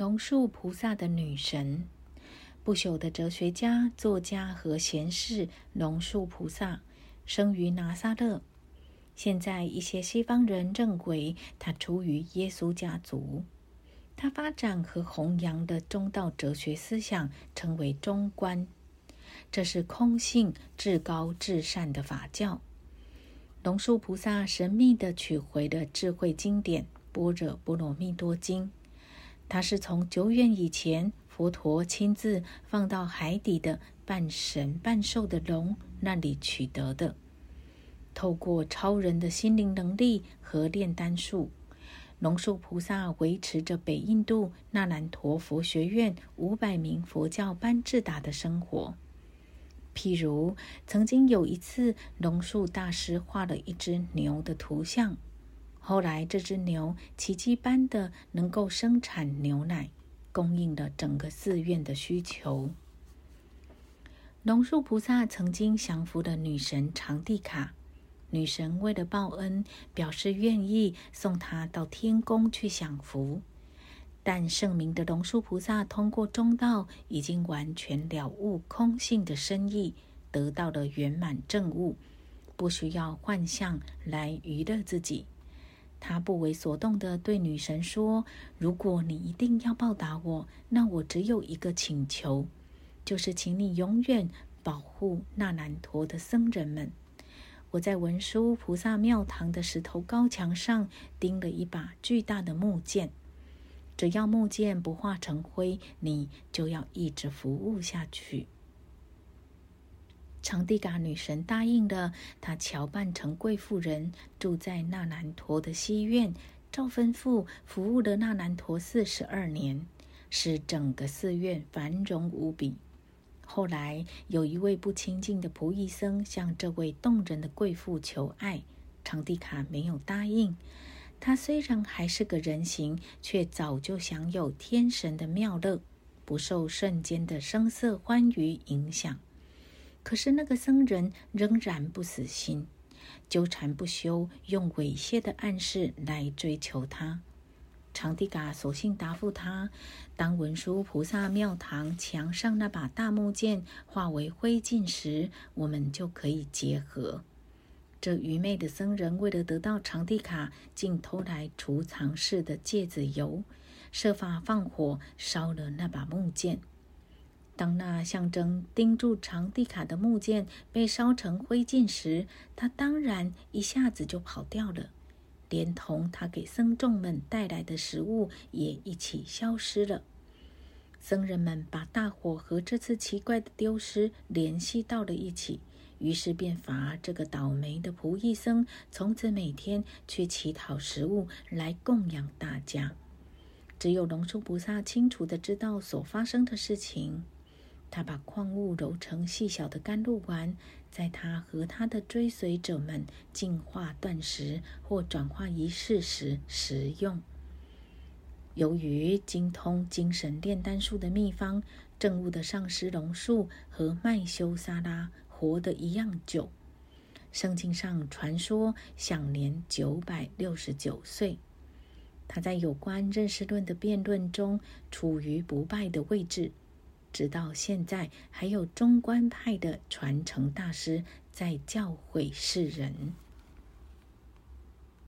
龙树菩萨的女神，不朽的哲学家、作家和贤士龙树菩萨，生于拿撒勒。现在一些西方人认为他出于耶稣家族。他发展和弘扬的中道哲学思想称为中观，这是空性、至高、至善的法教。龙树菩萨神秘地取回了智慧经典《般若波罗蜜多经》。它是从久远以前佛陀亲自放到海底的半神半兽的龙那里取得的。透过超人的心灵能力和炼丹术，龙树菩萨维持着北印度那兰陀佛学院五百名佛教班智达的生活。譬如，曾经有一次，龙树大师画了一只牛的图像。后来，这只牛奇迹般的能够生产牛奶，供应了整个寺院的需求。龙树菩萨曾经降服的女神长地卡，女神为了报恩，表示愿意送他到天宫去享福。但圣明的龙树菩萨通过中道，已经完全了悟空性的深意，得到了圆满正悟，不需要幻象来娱乐自己。他不为所动地对女神说：“如果你一定要报答我，那我只有一个请求，就是请你永远保护那兰陀的僧人们。我在文殊菩萨庙堂的石头高墙上钉了一把巨大的木剑，只要木剑不化成灰，你就要一直服务下去。”长地嘎女神答应了，她乔扮成贵妇人，住在那兰陀的西院，照吩咐服务了那兰陀四十二年，使整个寺院繁荣无比。后来有一位不亲近的仆役僧向这位动人的贵妇求爱，长地卡没有答应。他虽然还是个人形，却早就享有天神的妙乐，不受瞬间的声色欢愉影响。可是那个僧人仍然不死心，纠缠不休，用猥亵的暗示来追求他。长地嘎索性答复他：当文殊菩萨庙堂墙上那把大木剑化为灰烬时，我们就可以结合。这愚昧的僧人为了得到长地卡，竟偷来储藏室的芥子油，设法放火烧了那把木剑。当那象征钉住长地卡的木剑被烧成灰烬时，他当然一下子就跑掉了，连同他给僧众们带来的食物也一起消失了。僧人们把大火和这次奇怪的丢失联系到了一起，于是便罚这个倒霉的仆役僧从此每天去乞讨食物来供养大家。只有龙树菩萨清楚的知道所发生的事情。他把矿物揉成细小的甘露丸，在他和他的追随者们净化断食或转化仪式时食用。由于精通精神炼丹术的秘方，正悟的上师龙树和麦修萨拉活得一样久。圣经上传说，享年九百六十九岁。他在有关认识论的辩论中，处于不败的位置。直到现在，还有中观派的传承大师在教诲世人。